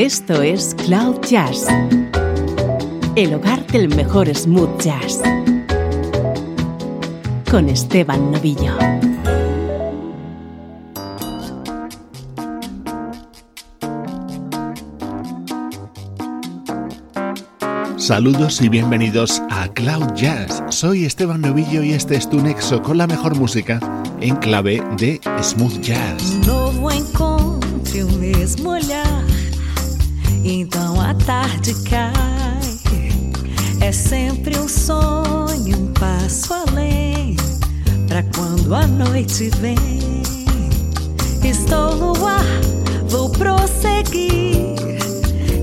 Esto es Cloud Jazz, el hogar del mejor smooth jazz, con Esteban Novillo. Saludos y bienvenidos a Cloud Jazz. Soy Esteban Novillo y este es tu nexo con la mejor música en clave de smooth jazz. Então a tarde cai. É sempre um sonho, um passo além, para quando a noite vem. Estou no ar, vou prosseguir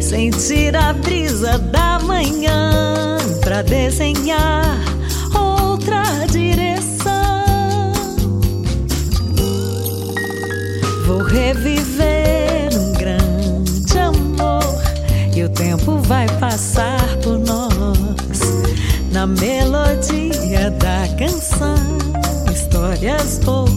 Sentir a brisa da manhã para desenhar outra direção. Vou reviver tempo vai passar por nós. Na melodia da canção, histórias vou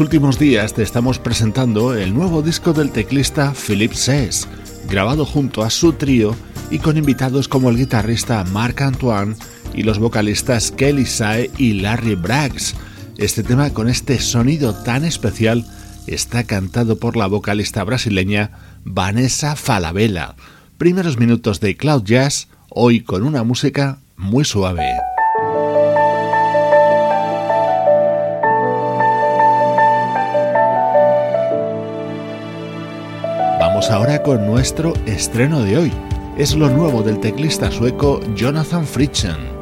últimos días te estamos presentando el nuevo disco del teclista Philip Sess, grabado junto a su trío y con invitados como el guitarrista Marc Antoine y los vocalistas Kelly Sae y Larry Braggs. Este tema con este sonido tan especial está cantado por la vocalista brasileña Vanessa Falabella. Primeros minutos de Cloud Jazz, hoy con una música muy suave. Ahora con nuestro estreno de hoy. Es lo nuevo del teclista sueco Jonathan Fritzen.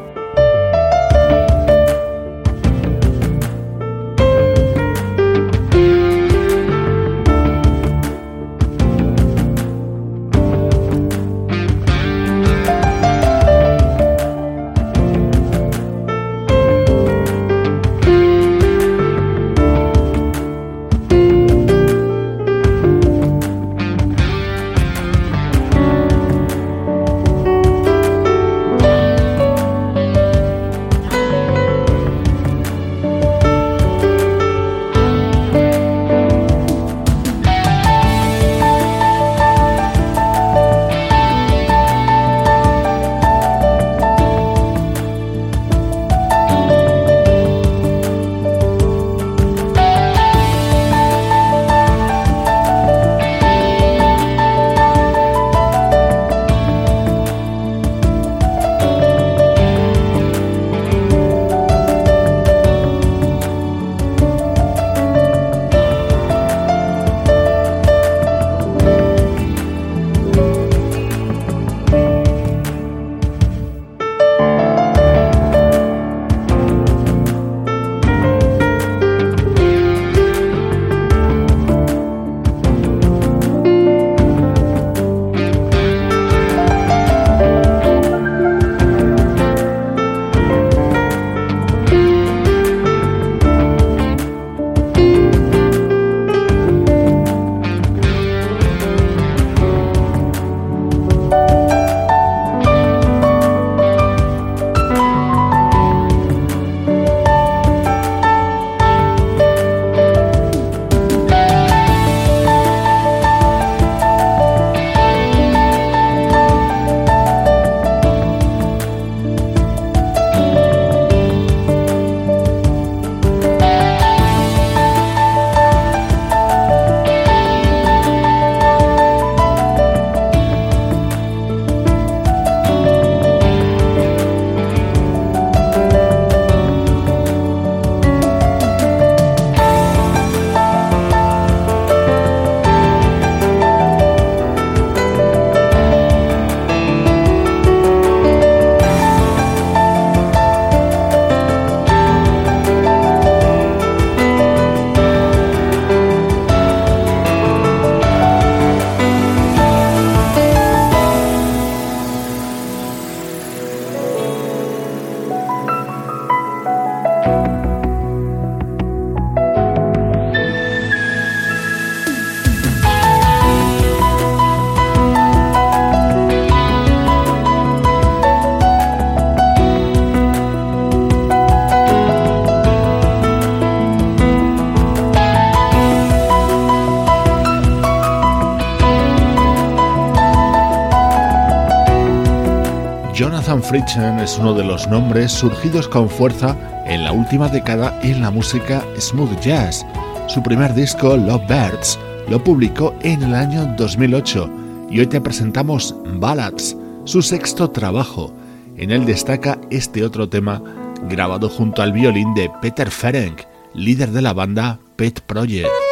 Fritchen es uno de los nombres surgidos con fuerza en la última década en la música smooth jazz. Su primer disco, Love Birds, lo publicó en el año 2008 y hoy te presentamos Ballads, su sexto trabajo. En él destaca este otro tema grabado junto al violín de Peter Ferenc, líder de la banda Pet Project.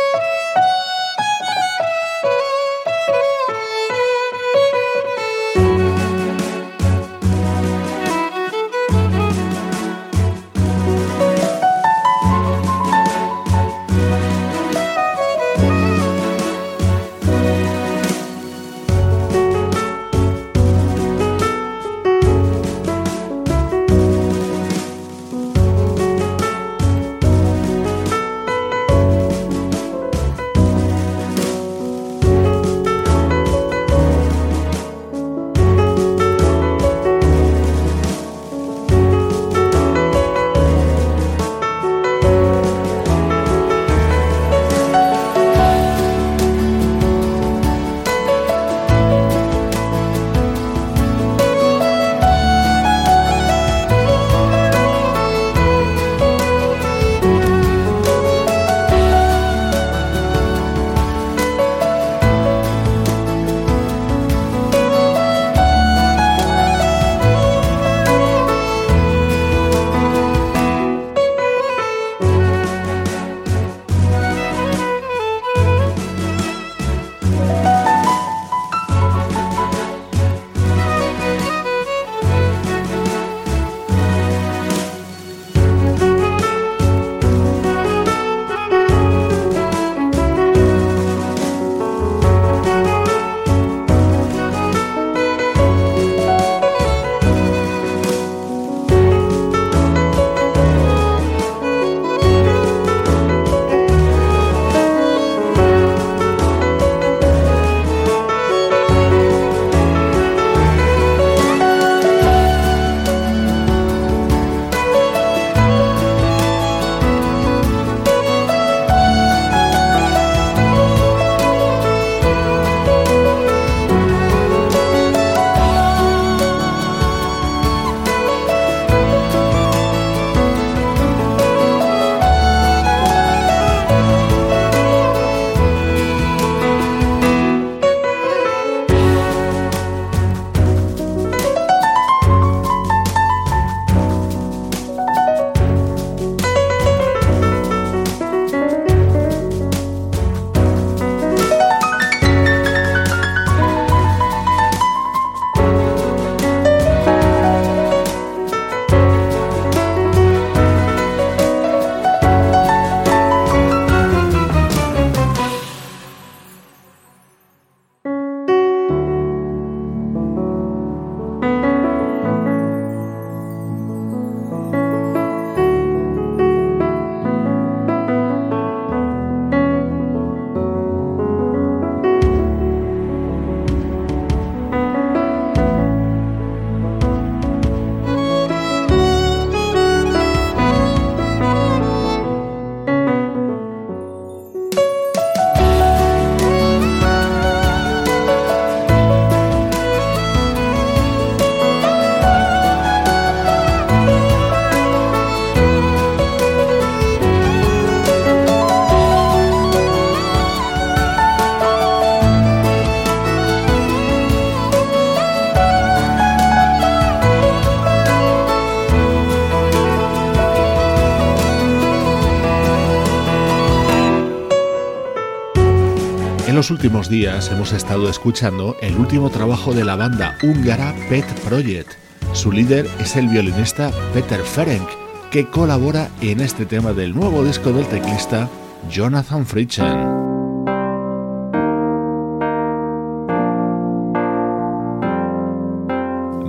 Los últimos días hemos estado escuchando el último trabajo de la banda húngara Pet Project. Su líder es el violinista Peter Ferenc, que colabora en este tema del nuevo disco del teclista Jonathan Fritschen.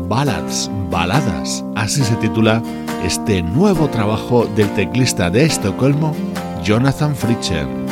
Ballads, baladas, así se titula este nuevo trabajo del teclista de Estocolmo, Jonathan Fritschen.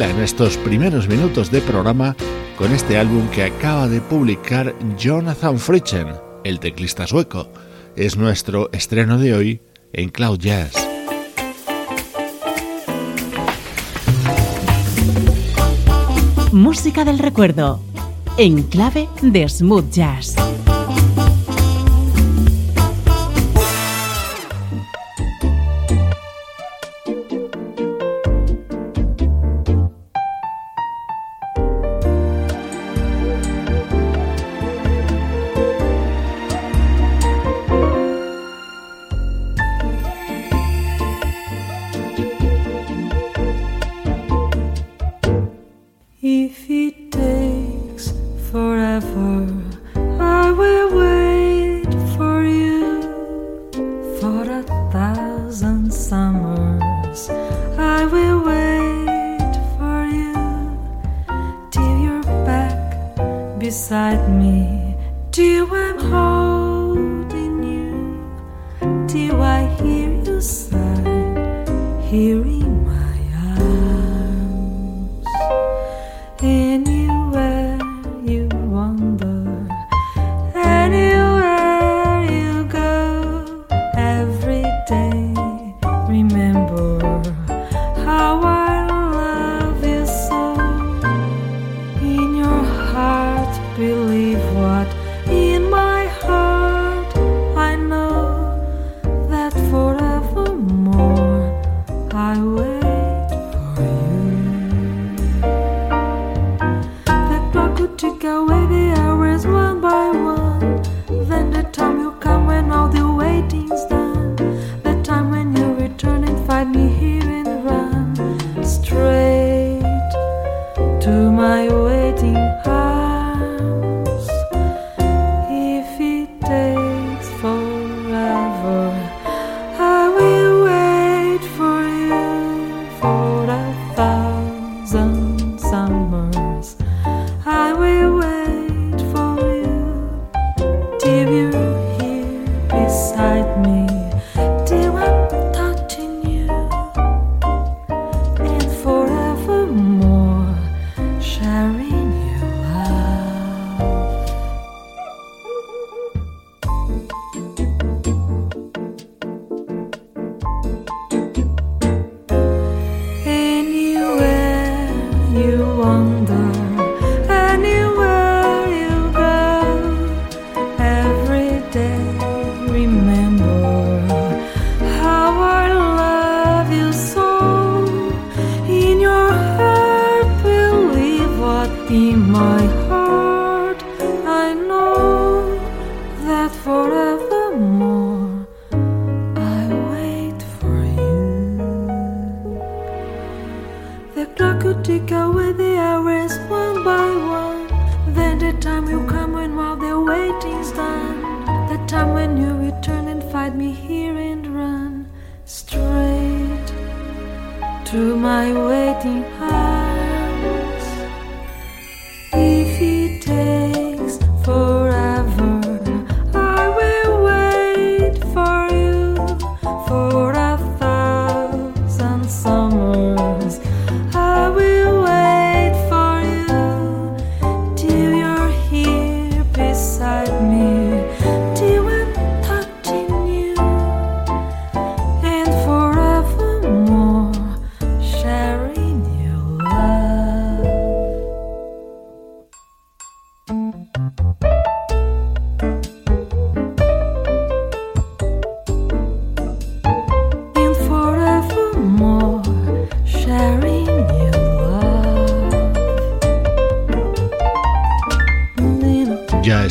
En estos primeros minutos de programa con este álbum que acaba de publicar Jonathan Fritchen, el teclista sueco. Es nuestro estreno de hoy en Cloud Jazz. Música del recuerdo en clave de smooth jazz.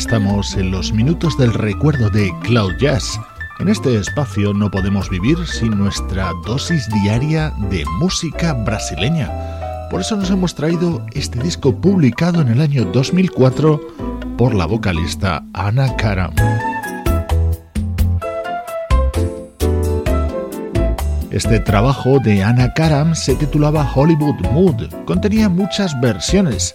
Estamos en los minutos del recuerdo de Cloud Jazz. En este espacio no podemos vivir sin nuestra dosis diaria de música brasileña. Por eso nos hemos traído este disco publicado en el año 2004 por la vocalista Ana Karam. Este trabajo de Ana Karam se titulaba Hollywood Mood. Contenía muchas versiones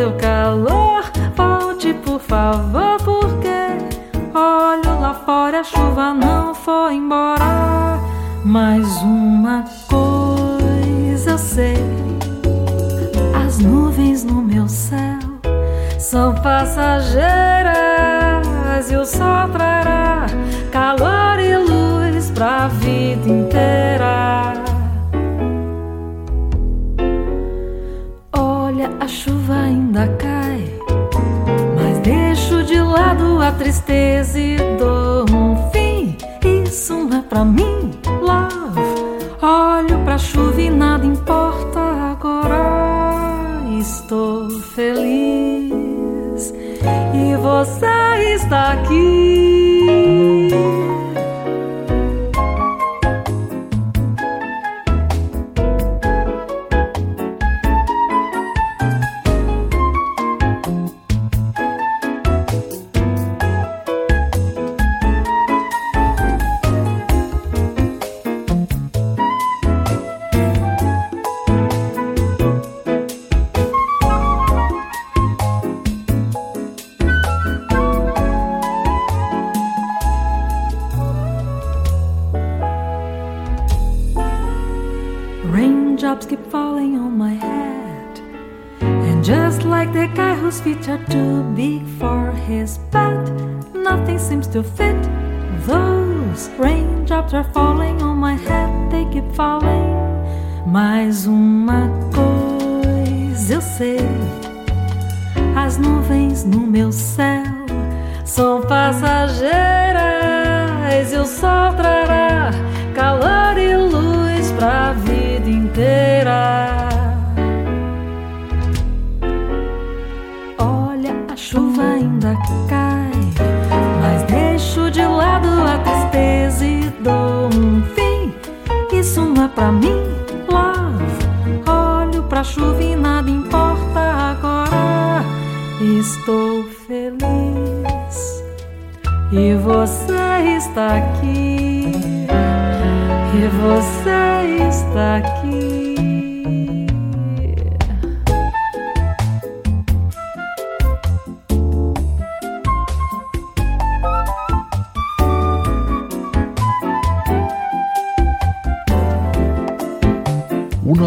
seu calor. Volte, por favor, porque olho lá fora, a chuva não foi embora. Mais uma coisa eu sei: as nuvens no meu céu são passageiras e o sol trará calor e luz pra vida inteira. Chuva ainda cai. Mas deixo de lado a tristeza e dou um fim. Isso não é pra mim, love. Olho pra chuva e nada importa agora. Estou feliz. você está aqui.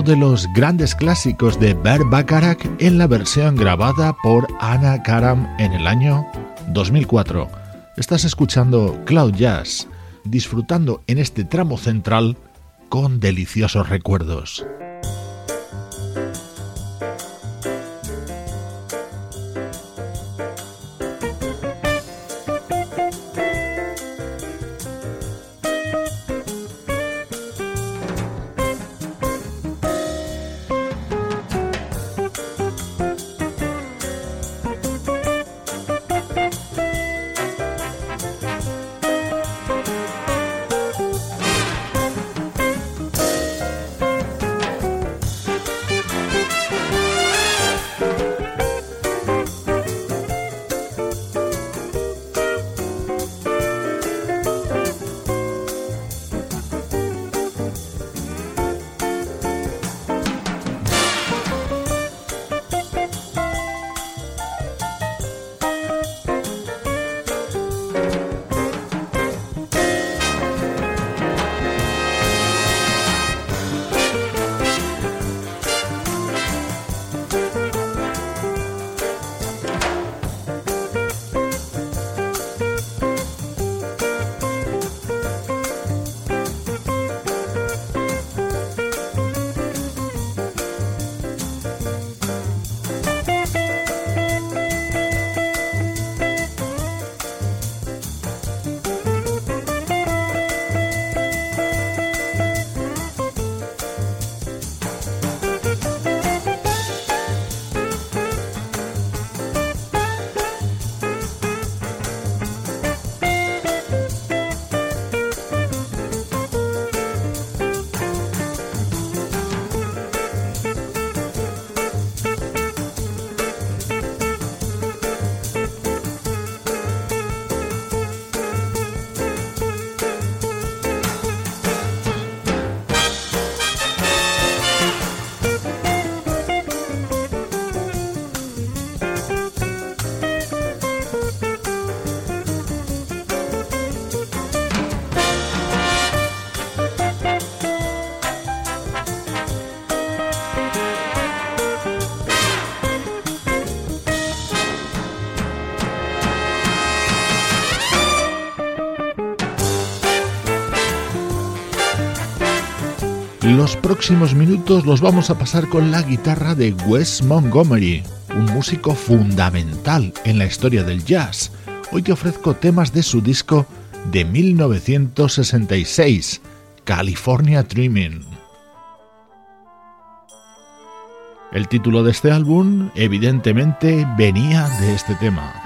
De los grandes clásicos de Bert Bacharach en la versión grabada por Anna Karam en el año 2004. Estás escuchando Cloud Jazz, disfrutando en este tramo central con deliciosos recuerdos. Los próximos minutos los vamos a pasar con la guitarra de Wes Montgomery, un músico fundamental en la historia del jazz. Hoy te ofrezco temas de su disco de 1966, California Dreaming. El título de este álbum evidentemente venía de este tema.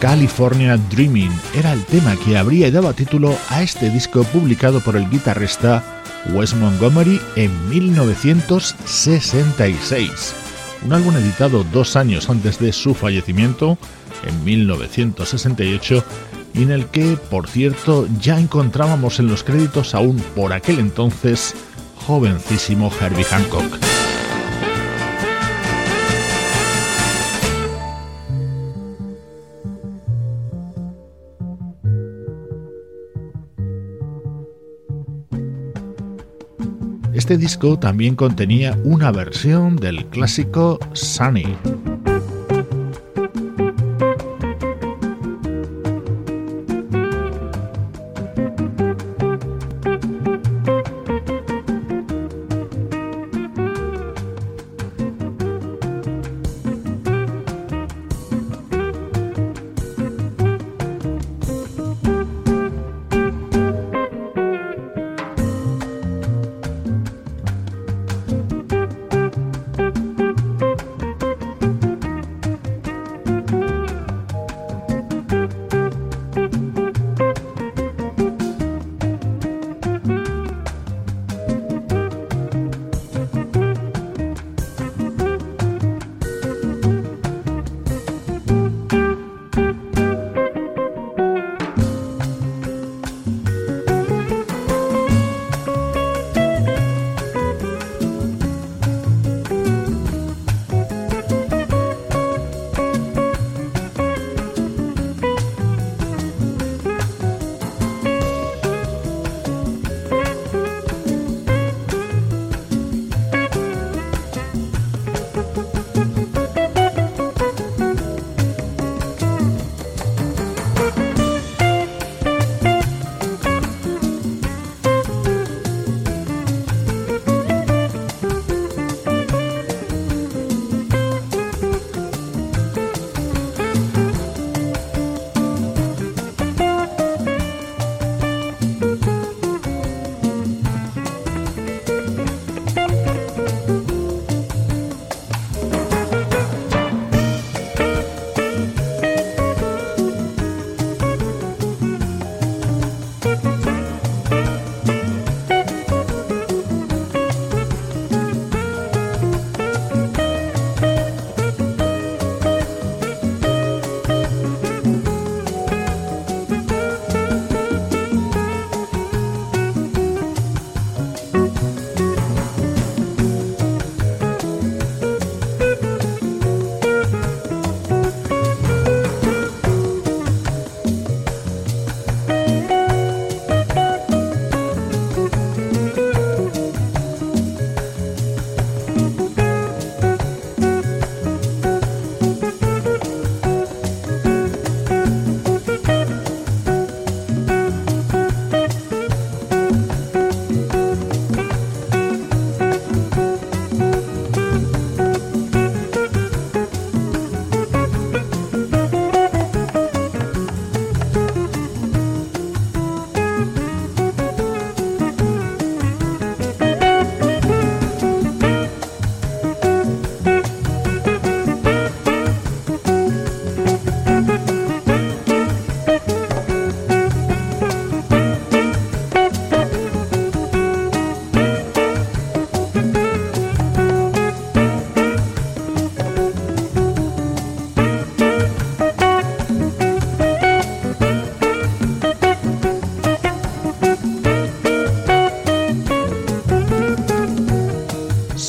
California Dreaming. Era el tema que habría dado título a este disco publicado por el guitarrista Wes Montgomery en 1966. Un álbum editado dos años antes de su fallecimiento, en 1968, y en el que, por cierto, ya encontrábamos en los créditos aún por aquel entonces jovencísimo Herbie Hancock. Este disco también contenía una versión del clásico Sunny.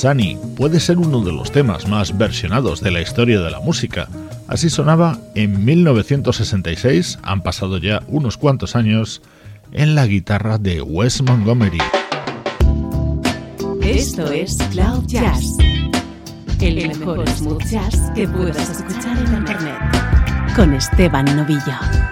Sunny puede ser uno de los temas más versionados de la historia de la música. Así sonaba en 1966, han pasado ya unos cuantos años, en la guitarra de Wes Montgomery. Esto es Cloud Jazz, el mejor smooth jazz que puedas escuchar en Internet, con Esteban Novillo.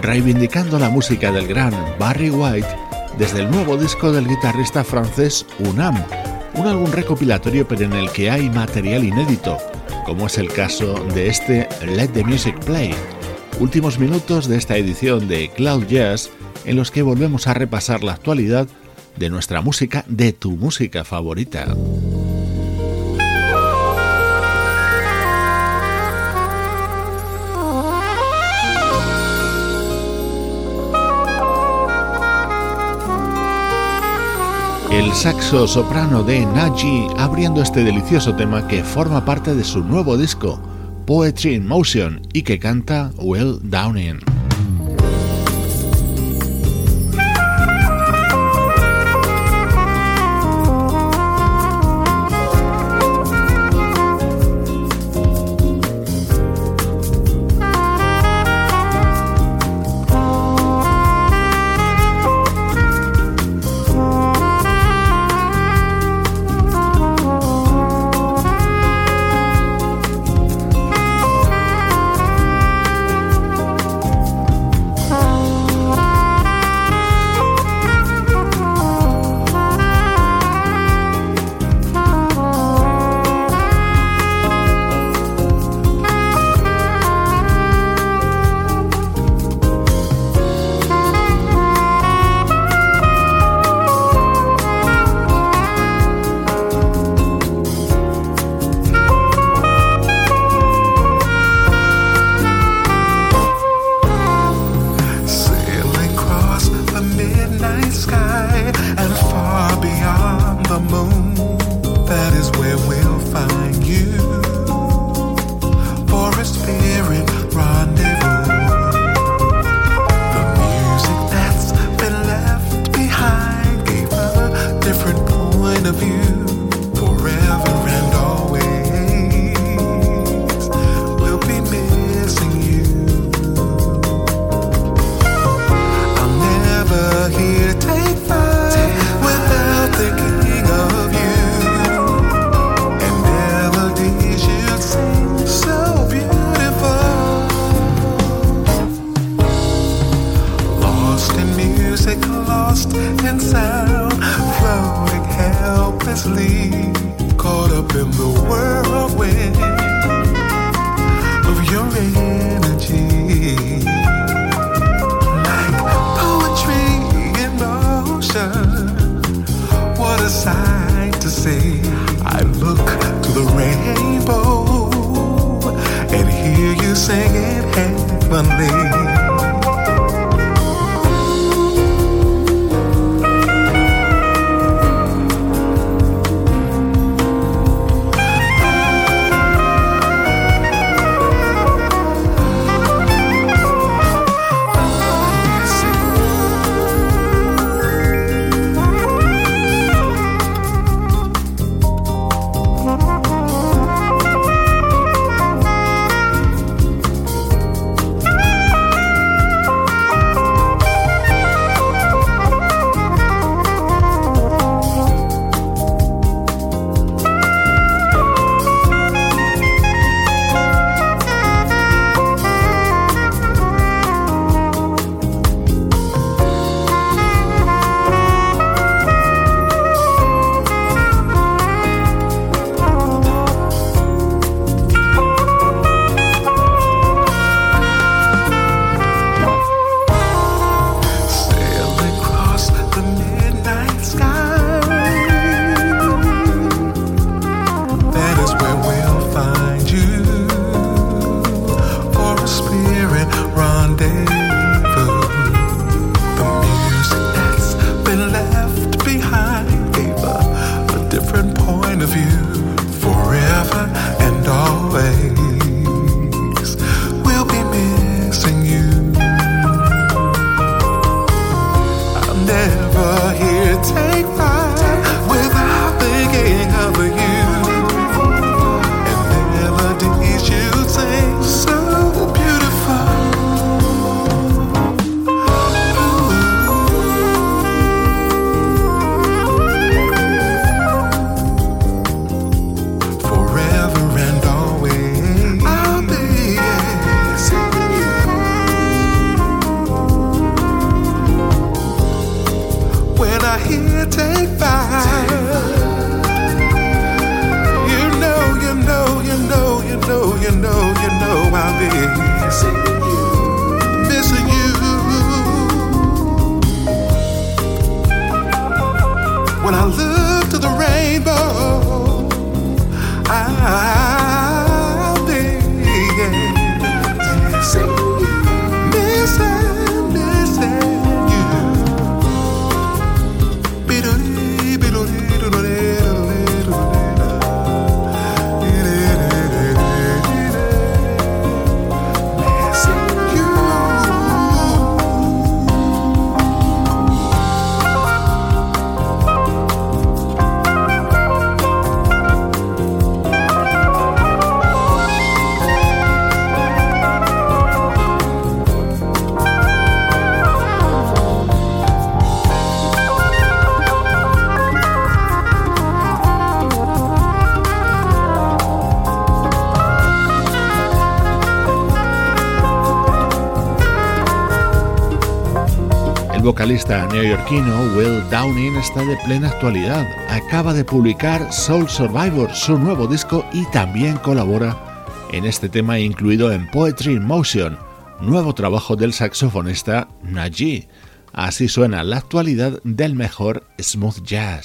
Reivindicando la música del gran Barry White desde el nuevo disco del guitarrista francés Unam, un álbum recopilatorio pero en el que hay material inédito, como es el caso de este Let the Music Play. Últimos minutos de esta edición de Cloud Jazz en los que volvemos a repasar la actualidad de nuestra música, de tu música favorita. Saxo soprano de Naji abriendo este delicioso tema que forma parte de su nuevo disco, Poetry in Motion, y que canta Will Downing. Vocalista neoyorquino Will Downing está de plena actualidad. Acaba de publicar Soul Survivor, su nuevo disco, y también colabora en este tema incluido en Poetry in Motion, nuevo trabajo del saxofonista Najee. Así suena la actualidad del mejor smooth jazz.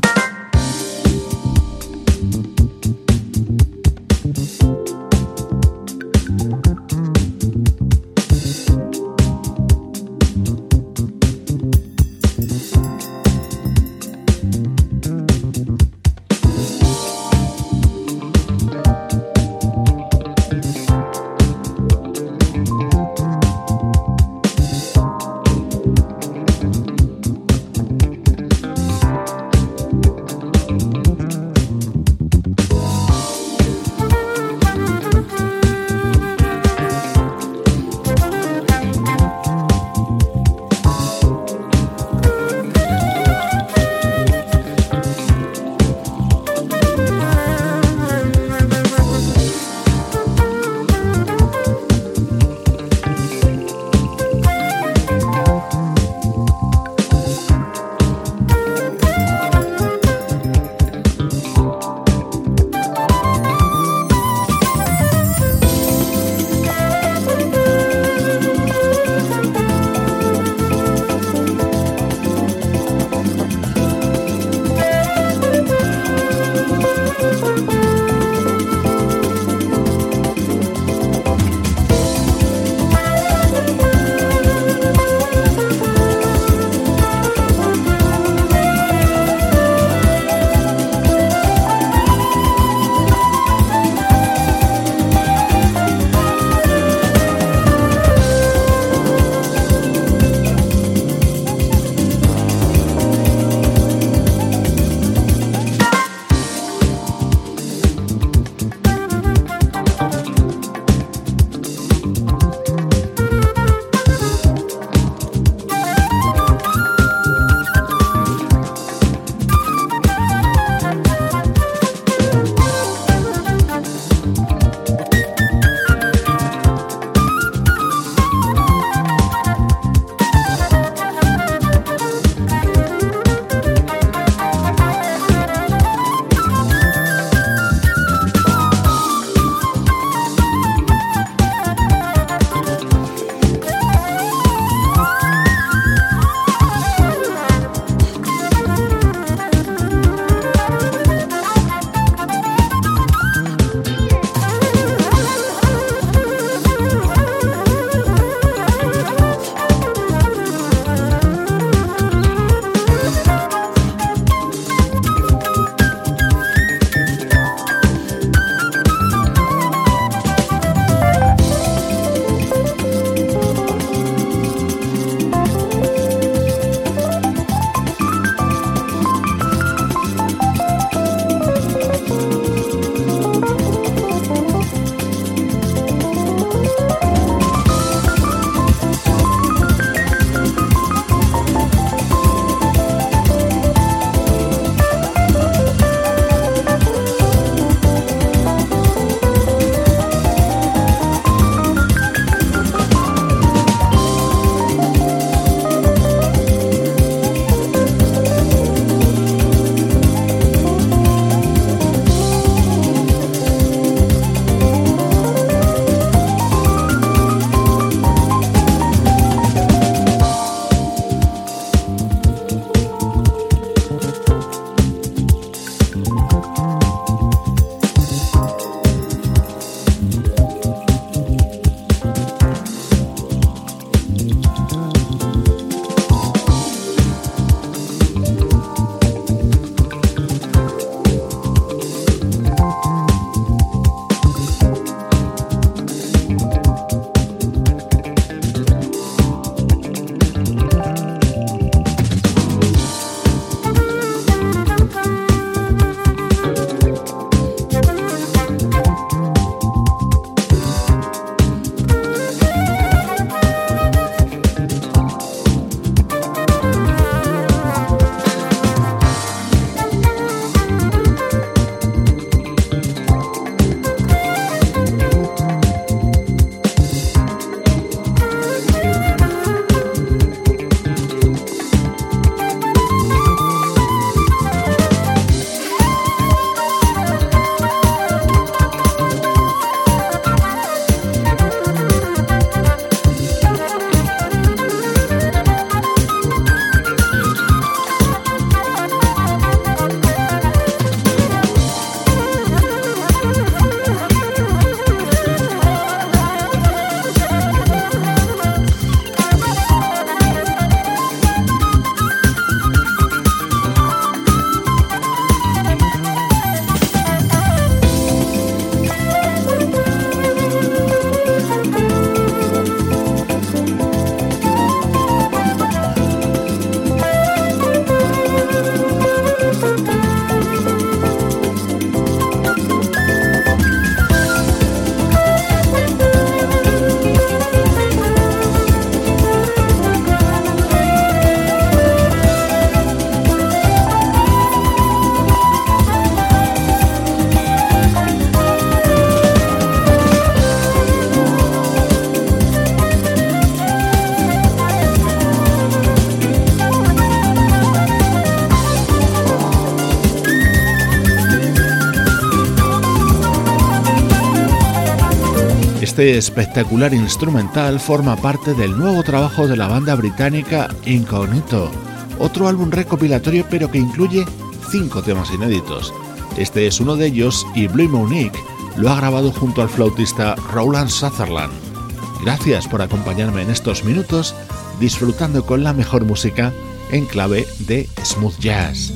Este espectacular instrumental forma parte del nuevo trabajo de la banda británica Incognito, otro álbum recopilatorio pero que incluye cinco temas inéditos. Este es uno de ellos y Blue Monique lo ha grabado junto al flautista Roland Sutherland. Gracias por acompañarme en estos minutos disfrutando con la mejor música en clave de smooth jazz.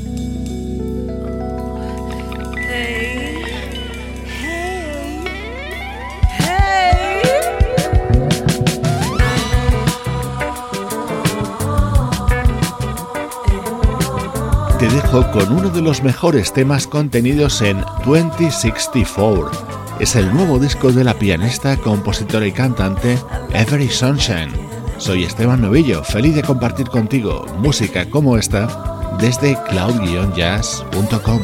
Con uno de los mejores temas contenidos en 2064. Es el nuevo disco de la pianista, compositora y cantante Every Sunshine. Soy Esteban Novillo, feliz de compartir contigo música como esta desde cloud-jazz.com.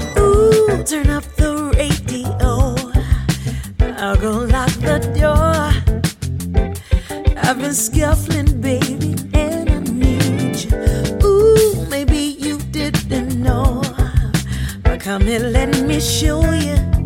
Scuffling, baby, come here, let me show you